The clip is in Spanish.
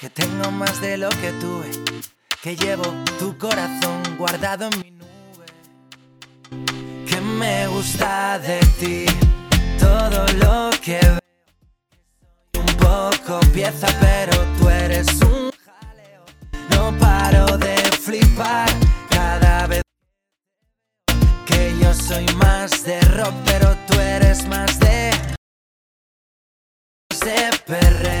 que tengo más de lo que tuve, que llevo tu corazón guardado en mi nube. Que me gusta de ti, todo lo que veo. Un poco pieza, pero tú eres un jaleo. No paro de flipar cada vez que yo soy más de rock, pero tú eres más de de perreo.